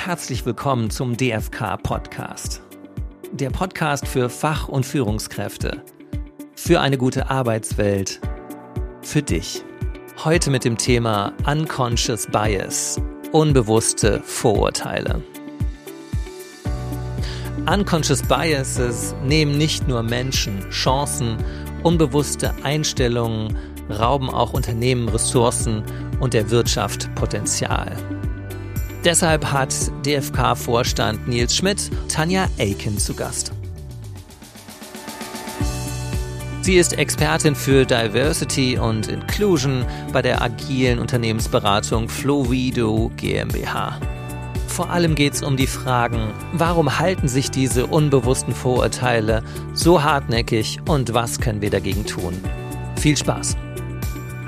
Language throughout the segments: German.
Herzlich willkommen zum DFK Podcast. Der Podcast für Fach- und Führungskräfte. Für eine gute Arbeitswelt. Für dich. Heute mit dem Thema Unconscious Bias. Unbewusste Vorurteile. Unconscious Biases nehmen nicht nur Menschen Chancen, unbewusste Einstellungen, rauben auch Unternehmen Ressourcen und der Wirtschaft Potenzial. Deshalb hat DFK-Vorstand Nils Schmidt Tanja Aiken zu Gast. Sie ist Expertin für Diversity und Inclusion bei der agilen Unternehmensberatung Flovido GmbH. Vor allem geht es um die Fragen, warum halten sich diese unbewussten Vorurteile so hartnäckig und was können wir dagegen tun? Viel Spaß!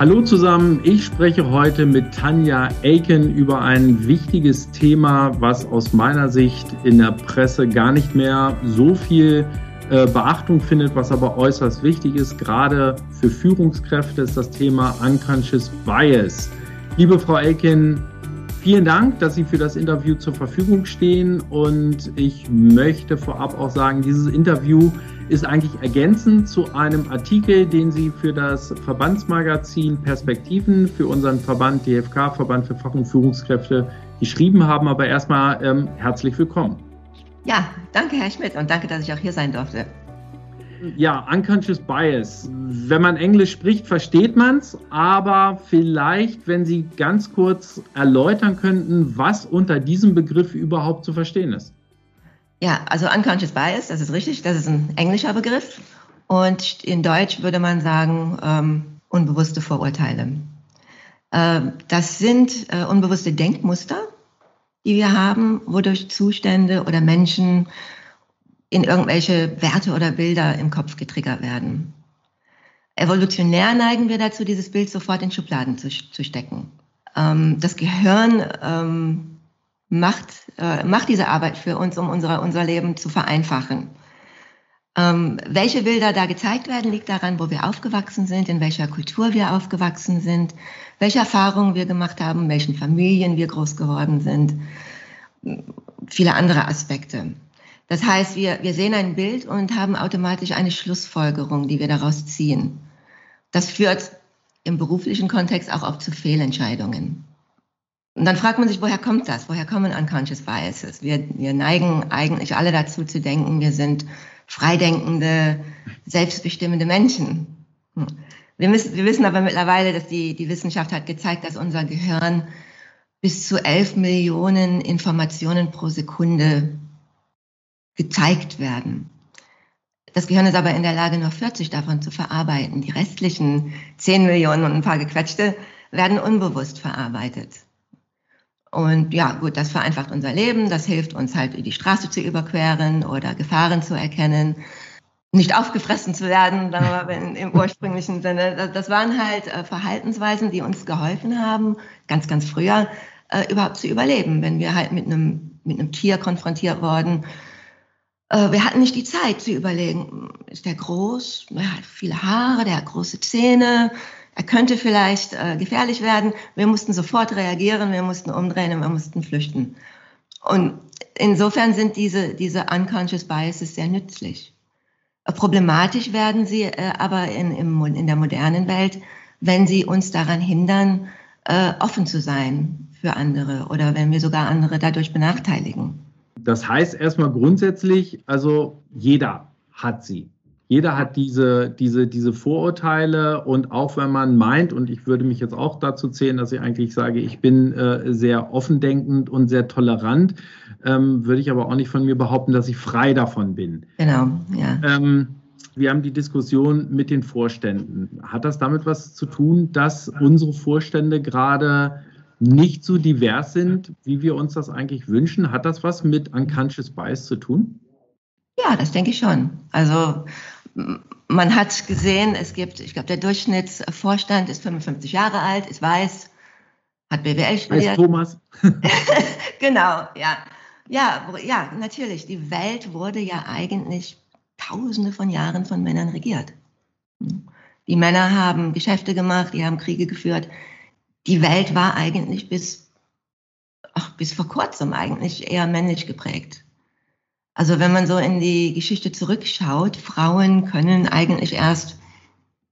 Hallo zusammen, ich spreche heute mit Tanja Aiken über ein wichtiges Thema, was aus meiner Sicht in der Presse gar nicht mehr so viel äh, Beachtung findet, was aber äußerst wichtig ist. Gerade für Führungskräfte ist das Thema Unconscious Bias. Liebe Frau Aiken, vielen Dank, dass Sie für das Interview zur Verfügung stehen und ich möchte vorab auch sagen, dieses Interview ist eigentlich ergänzend zu einem Artikel, den Sie für das Verbandsmagazin Perspektiven für unseren Verband DFK, Verband für Fach- und Führungskräfte, geschrieben haben. Aber erstmal ähm, herzlich willkommen. Ja, danke, Herr Schmidt, und danke, dass ich auch hier sein durfte. Ja, Unconscious Bias. Wenn man Englisch spricht, versteht man es, aber vielleicht, wenn Sie ganz kurz erläutern könnten, was unter diesem Begriff überhaupt zu verstehen ist. Ja, also Unconscious Bias, das ist richtig, das ist ein englischer Begriff. Und in Deutsch würde man sagen, ähm, unbewusste Vorurteile. Äh, das sind äh, unbewusste Denkmuster, die wir haben, wodurch Zustände oder Menschen in irgendwelche Werte oder Bilder im Kopf getriggert werden. Evolutionär neigen wir dazu, dieses Bild sofort in Schubladen zu, zu stecken. Ähm, das Gehirn ähm, macht, äh, macht diese Arbeit für uns, um unsere, unser Leben zu vereinfachen. Ähm, welche Bilder da gezeigt werden, liegt daran, wo wir aufgewachsen sind, in welcher Kultur wir aufgewachsen sind, welche Erfahrungen wir gemacht haben, welchen Familien wir groß geworden sind, viele andere Aspekte. Das heißt, wir, wir sehen ein Bild und haben automatisch eine Schlussfolgerung, die wir daraus ziehen. Das führt im beruflichen Kontext auch oft zu Fehlentscheidungen. Und dann fragt man sich, woher kommt das? Woher kommen unconscious biases? Wir, wir neigen eigentlich alle dazu zu denken, wir sind freidenkende, selbstbestimmende Menschen. Hm. Wir, müssen, wir wissen aber mittlerweile, dass die, die Wissenschaft hat gezeigt, dass unser Gehirn bis zu elf Millionen Informationen pro Sekunde gezeigt werden. Das Gehirn ist aber in der Lage, nur 40 davon zu verarbeiten. Die restlichen 10 Millionen und ein paar gequetschte werden unbewusst verarbeitet. Und ja, gut, das vereinfacht unser Leben, das hilft uns halt, die Straße zu überqueren oder Gefahren zu erkennen, nicht aufgefressen zu werden, im ursprünglichen Sinne. Das waren halt äh, Verhaltensweisen, die uns geholfen haben, ganz, ganz früher äh, überhaupt zu überleben, wenn wir halt mit einem, mit einem Tier konfrontiert wurden. Äh, wir hatten nicht die Zeit zu überlegen, ist der groß, er hat viele Haare, der hat große Zähne, er könnte vielleicht äh, gefährlich werden. Wir mussten sofort reagieren, wir mussten umdrehen und wir mussten flüchten. Und insofern sind diese, diese unconscious biases sehr nützlich. Äh, problematisch werden sie äh, aber in, im, in der modernen Welt, wenn sie uns daran hindern, äh, offen zu sein für andere oder wenn wir sogar andere dadurch benachteiligen. Das heißt erstmal grundsätzlich, also jeder hat sie. Jeder hat diese, diese, diese Vorurteile und auch wenn man meint, und ich würde mich jetzt auch dazu zählen, dass ich eigentlich sage, ich bin äh, sehr offendenkend und sehr tolerant, ähm, würde ich aber auch nicht von mir behaupten, dass ich frei davon bin. Genau, ja. Ähm, wir haben die Diskussion mit den Vorständen. Hat das damit was zu tun, dass unsere Vorstände gerade nicht so divers sind, wie wir uns das eigentlich wünschen? Hat das was mit Unconscious Bias zu tun? Ja, das denke ich schon. Also man hat gesehen, es gibt, ich glaube, der Durchschnittsvorstand ist 55 Jahre alt, ist weiß, hat BWL studiert. Heißt Thomas. genau, ja. Ja, ja, natürlich. Die Welt wurde ja eigentlich tausende von Jahren von Männern regiert. Die Männer haben Geschäfte gemacht, die haben Kriege geführt. Die Welt war eigentlich bis ach, bis vor kurzem eigentlich eher männlich geprägt. Also wenn man so in die Geschichte zurückschaut, Frauen können eigentlich erst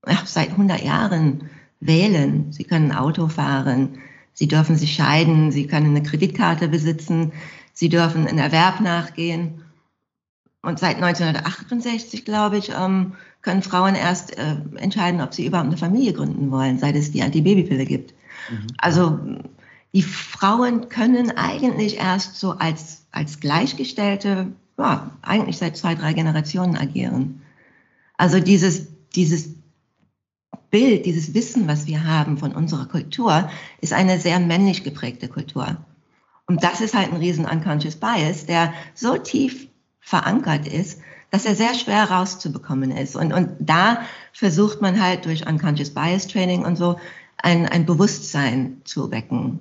ach, seit 100 Jahren wählen. Sie können Auto fahren, sie dürfen sich scheiden, sie können eine Kreditkarte besitzen, sie dürfen in Erwerb nachgehen. Und seit 1968, glaube ich, ähm, können Frauen erst äh, entscheiden, ob sie überhaupt eine Familie gründen wollen, seit es die Antibabypille gibt. Mhm. Also die Frauen können eigentlich erst so als, als Gleichgestellte, ja, eigentlich seit zwei, drei Generationen agieren. Also dieses, dieses Bild, dieses Wissen, was wir haben von unserer Kultur, ist eine sehr männlich geprägte Kultur. Und das ist halt ein riesen unconscious bias, der so tief verankert ist, dass er sehr schwer rauszubekommen ist. Und, und da versucht man halt durch unconscious bias Training und so ein, ein Bewusstsein zu wecken.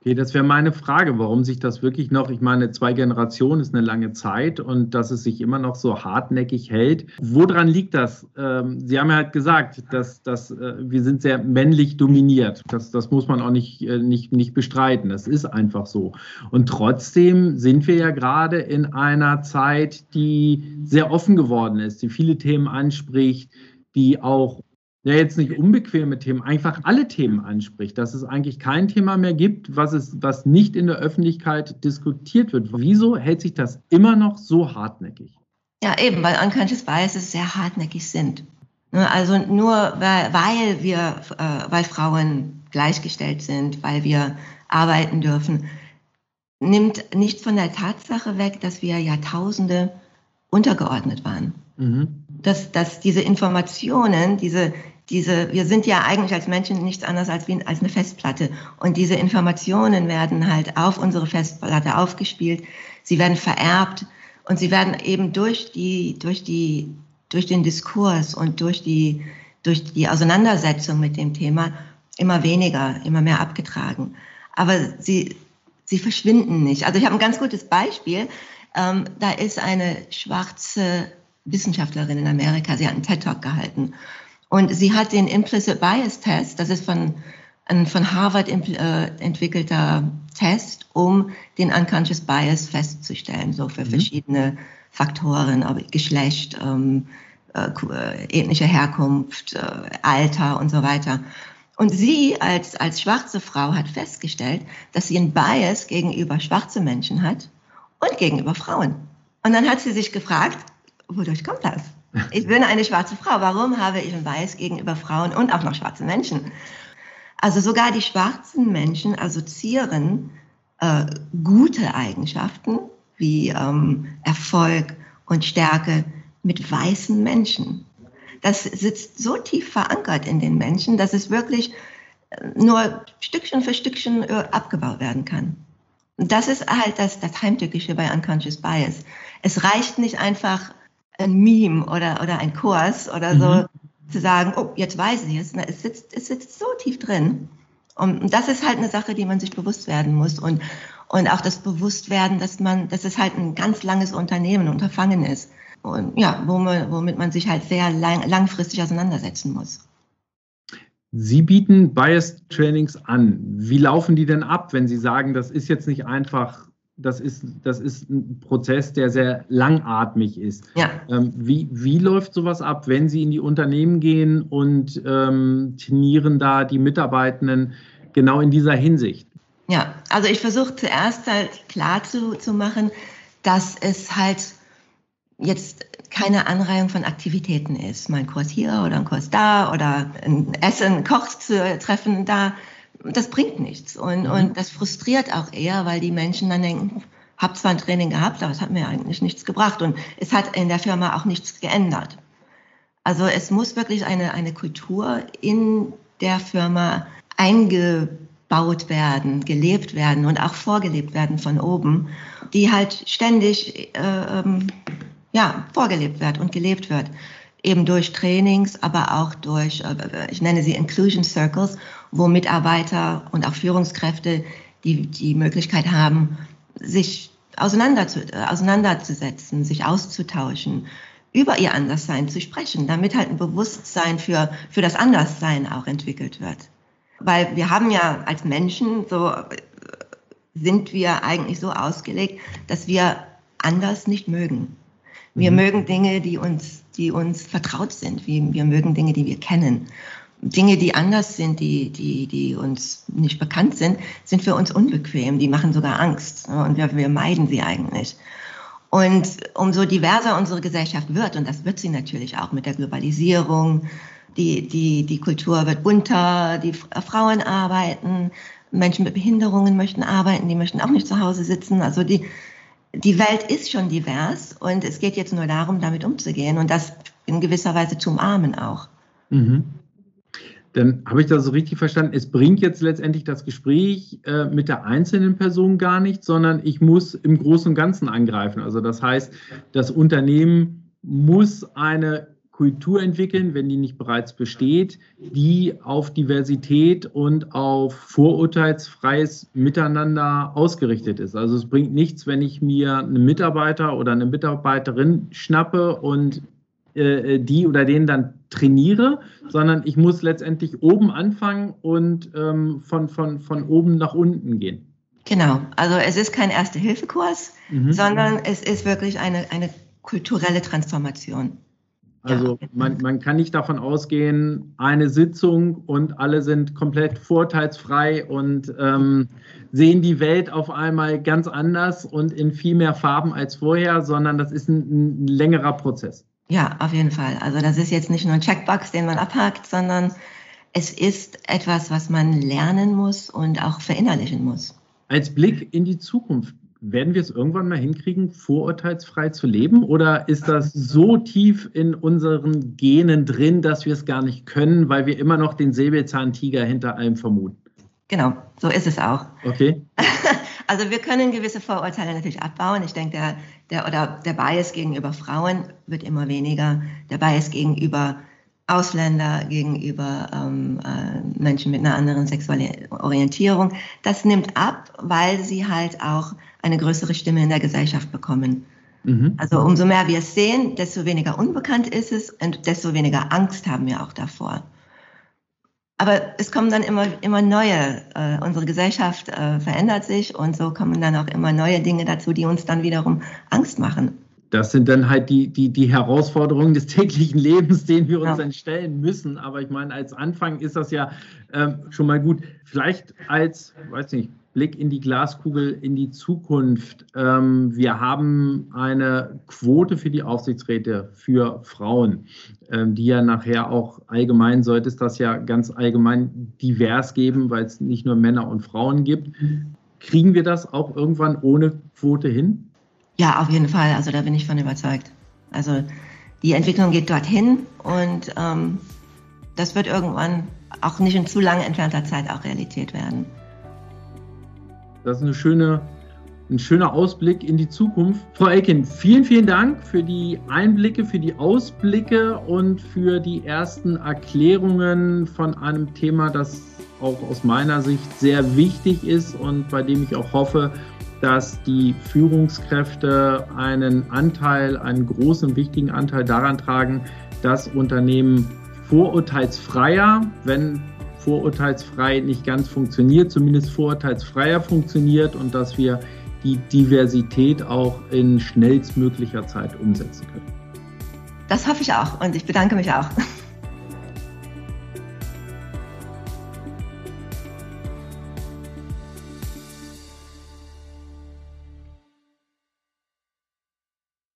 Okay, das wäre meine Frage, warum sich das wirklich noch, ich meine, zwei Generationen ist eine lange Zeit und dass es sich immer noch so hartnäckig hält. Woran liegt das? Ähm, Sie haben ja halt gesagt, dass, dass äh, wir sind sehr männlich dominiert. Das, das muss man auch nicht, äh, nicht, nicht bestreiten. Das ist einfach so. Und trotzdem sind wir ja gerade in einer Zeit, die sehr offen geworden ist, die viele Themen anspricht, die auch ja jetzt nicht unbequeme Themen, einfach alle Themen anspricht, dass es eigentlich kein Thema mehr gibt, was, es, was nicht in der Öffentlichkeit diskutiert wird. Wieso hält sich das immer noch so hartnäckig? Ja, eben, weil Unconscious Biases sehr hartnäckig sind. Ne, also nur weil, weil wir, äh, weil Frauen gleichgestellt sind, weil wir arbeiten dürfen, nimmt nicht von der Tatsache weg, dass wir Jahrtausende untergeordnet waren. Mhm. Dass, dass diese Informationen, diese diese, wir sind ja eigentlich als Menschen nichts anderes als, wie, als eine Festplatte. Und diese Informationen werden halt auf unsere Festplatte aufgespielt. Sie werden vererbt und sie werden eben durch die, durch die, durch den Diskurs und durch die, durch die Auseinandersetzung mit dem Thema immer weniger, immer mehr abgetragen. Aber sie, sie verschwinden nicht. Also ich habe ein ganz gutes Beispiel. Ähm, da ist eine schwarze Wissenschaftlerin in Amerika, sie hat einen TED-Talk gehalten. Und sie hat den Implicit Bias Test, das ist von, ein von Harvard äh, entwickelter Test, um den Unconscious Bias festzustellen, so für mhm. verschiedene Faktoren, Geschlecht, ähm, äh, ethnische Herkunft, äh, Alter und so weiter. Und sie als, als schwarze Frau hat festgestellt, dass sie einen Bias gegenüber schwarzen Menschen hat und gegenüber Frauen. Und dann hat sie sich gefragt, wodurch kommt das? Ich bin eine schwarze Frau. Warum habe ich ein Weiß gegenüber Frauen und auch noch schwarzen Menschen? Also sogar die schwarzen Menschen assoziieren äh, gute Eigenschaften wie ähm, Erfolg und Stärke mit weißen Menschen. Das sitzt so tief verankert in den Menschen, dass es wirklich äh, nur Stückchen für Stückchen äh, abgebaut werden kann. Und das ist halt das, das Heimtückische bei Unconscious Bias. Es reicht nicht einfach, ein Meme oder, oder ein Kurs oder so mhm. zu sagen, oh, jetzt weiß ich es. Es sitzt, es sitzt so tief drin. Und das ist halt eine Sache, die man sich bewusst werden muss. Und, und auch das Bewusstwerden, dass man, dass es halt ein ganz langes Unternehmen, Unterfangen ist. Und ja, womit man sich halt sehr lang, langfristig auseinandersetzen muss. Sie bieten Bias-Trainings an. Wie laufen die denn ab, wenn Sie sagen, das ist jetzt nicht einfach das ist, das ist ein Prozess, der sehr langatmig ist. Ja. Ähm, wie, wie läuft sowas ab, wenn Sie in die Unternehmen gehen und ähm, trainieren da die Mitarbeitenden genau in dieser Hinsicht? Ja, also ich versuche zuerst halt klar zu, zu machen, dass es halt jetzt keine Anreihung von Aktivitäten ist. Mein Kurs hier oder ein Kurs da oder ein Essen, Koch zu treffen da, das bringt nichts. Und, mhm. und das frustriert auch eher, weil die Menschen dann denken, hab zwar ein Training gehabt, aber es hat mir eigentlich nichts gebracht. Und es hat in der Firma auch nichts geändert. Also es muss wirklich eine, eine Kultur in der Firma eingebaut werden, gelebt werden und auch vorgelebt werden von oben, die halt ständig äh, ähm, ja, vorgelebt wird und gelebt wird eben durch Trainings, aber auch durch, äh, ich nenne sie Inclusion Circles, wo Mitarbeiter und auch Führungskräfte die, die Möglichkeit haben, sich auseinander zu, äh, auseinanderzusetzen, sich auszutauschen, über ihr Anderssein zu sprechen, damit halt ein Bewusstsein für, für das Anderssein auch entwickelt wird. Weil wir haben ja als Menschen so sind wir eigentlich so ausgelegt, dass wir anders nicht mögen. Wir mhm. mögen Dinge, die uns, die uns vertraut sind. Wir, wir mögen Dinge, die wir kennen. Dinge, die anders sind, die, die, die uns nicht bekannt sind, sind für uns unbequem. Die machen sogar Angst. Und wir, wir meiden sie eigentlich. Und umso diverser unsere Gesellschaft wird, und das wird sie natürlich auch mit der Globalisierung, die, die, die Kultur wird bunter, die Frauen arbeiten, Menschen mit Behinderungen möchten arbeiten, die möchten auch nicht zu Hause sitzen. Also die, die Welt ist schon divers und es geht jetzt nur darum, damit umzugehen und das in gewisser Weise zu umarmen auch. Mhm. Dann habe ich das so richtig verstanden. Es bringt jetzt letztendlich das Gespräch äh, mit der einzelnen Person gar nichts, sondern ich muss im Großen und Ganzen angreifen. Also das heißt, das Unternehmen muss eine Kultur entwickeln, wenn die nicht bereits besteht, die auf Diversität und auf vorurteilsfreies Miteinander ausgerichtet ist. Also es bringt nichts, wenn ich mir einen Mitarbeiter oder eine Mitarbeiterin schnappe und äh, die oder den dann trainiere, sondern ich muss letztendlich oben anfangen und ähm, von, von, von oben nach unten gehen. Genau, also es ist kein Erste-Hilfe-Kurs, mhm. sondern es ist wirklich eine, eine kulturelle Transformation. Also man, man kann nicht davon ausgehen, eine Sitzung und alle sind komplett vorteilsfrei und ähm, sehen die Welt auf einmal ganz anders und in viel mehr Farben als vorher, sondern das ist ein, ein längerer Prozess. Ja, auf jeden Fall. Also das ist jetzt nicht nur ein Checkbox, den man abhakt, sondern es ist etwas, was man lernen muss und auch verinnerlichen muss. Als Blick in die Zukunft, werden wir es irgendwann mal hinkriegen, vorurteilsfrei zu leben? Oder ist das so tief in unseren Genen drin, dass wir es gar nicht können, weil wir immer noch den Säbelzahntiger hinter allem vermuten? Genau, so ist es auch. Okay. Also wir können gewisse Vorurteile natürlich abbauen. Ich denke, der, der, oder der Bias gegenüber Frauen wird immer weniger. Der Bias gegenüber Ausländer, gegenüber ähm, äh, Menschen mit einer anderen sexuellen Orientierung, das nimmt ab, weil sie halt auch eine größere Stimme in der Gesellschaft bekommen. Mhm. Also umso mehr wir es sehen, desto weniger unbekannt ist es und desto weniger Angst haben wir auch davor. Aber es kommen dann immer, immer neue, äh, unsere Gesellschaft äh, verändert sich und so kommen dann auch immer neue Dinge dazu, die uns dann wiederum Angst machen das sind dann halt die, die, die Herausforderungen des täglichen Lebens, denen wir uns ja. dann stellen müssen. Aber ich meine, als Anfang ist das ja ähm, schon mal gut. Vielleicht als, weiß nicht, Blick in die Glaskugel in die Zukunft. Ähm, wir haben eine Quote für die Aufsichtsräte für Frauen, ähm, die ja nachher auch allgemein sollte es das ja ganz allgemein divers geben, weil es nicht nur Männer und Frauen gibt. Kriegen wir das auch irgendwann ohne Quote hin? Ja, auf jeden Fall. Also da bin ich von überzeugt. Also die Entwicklung geht dorthin und ähm, das wird irgendwann auch nicht in zu lang entfernter Zeit auch Realität werden. Das ist eine schöne, ein schöner Ausblick in die Zukunft. Frau Elkin, vielen, vielen Dank für die Einblicke, für die Ausblicke und für die ersten Erklärungen von einem Thema, das auch aus meiner Sicht sehr wichtig ist und bei dem ich auch hoffe, dass die Führungskräfte einen Anteil, einen großen, wichtigen Anteil daran tragen, dass Unternehmen vorurteilsfreier, wenn vorurteilsfrei nicht ganz funktioniert, zumindest vorurteilsfreier funktioniert und dass wir die Diversität auch in schnellstmöglicher Zeit umsetzen können. Das hoffe ich auch und ich bedanke mich auch.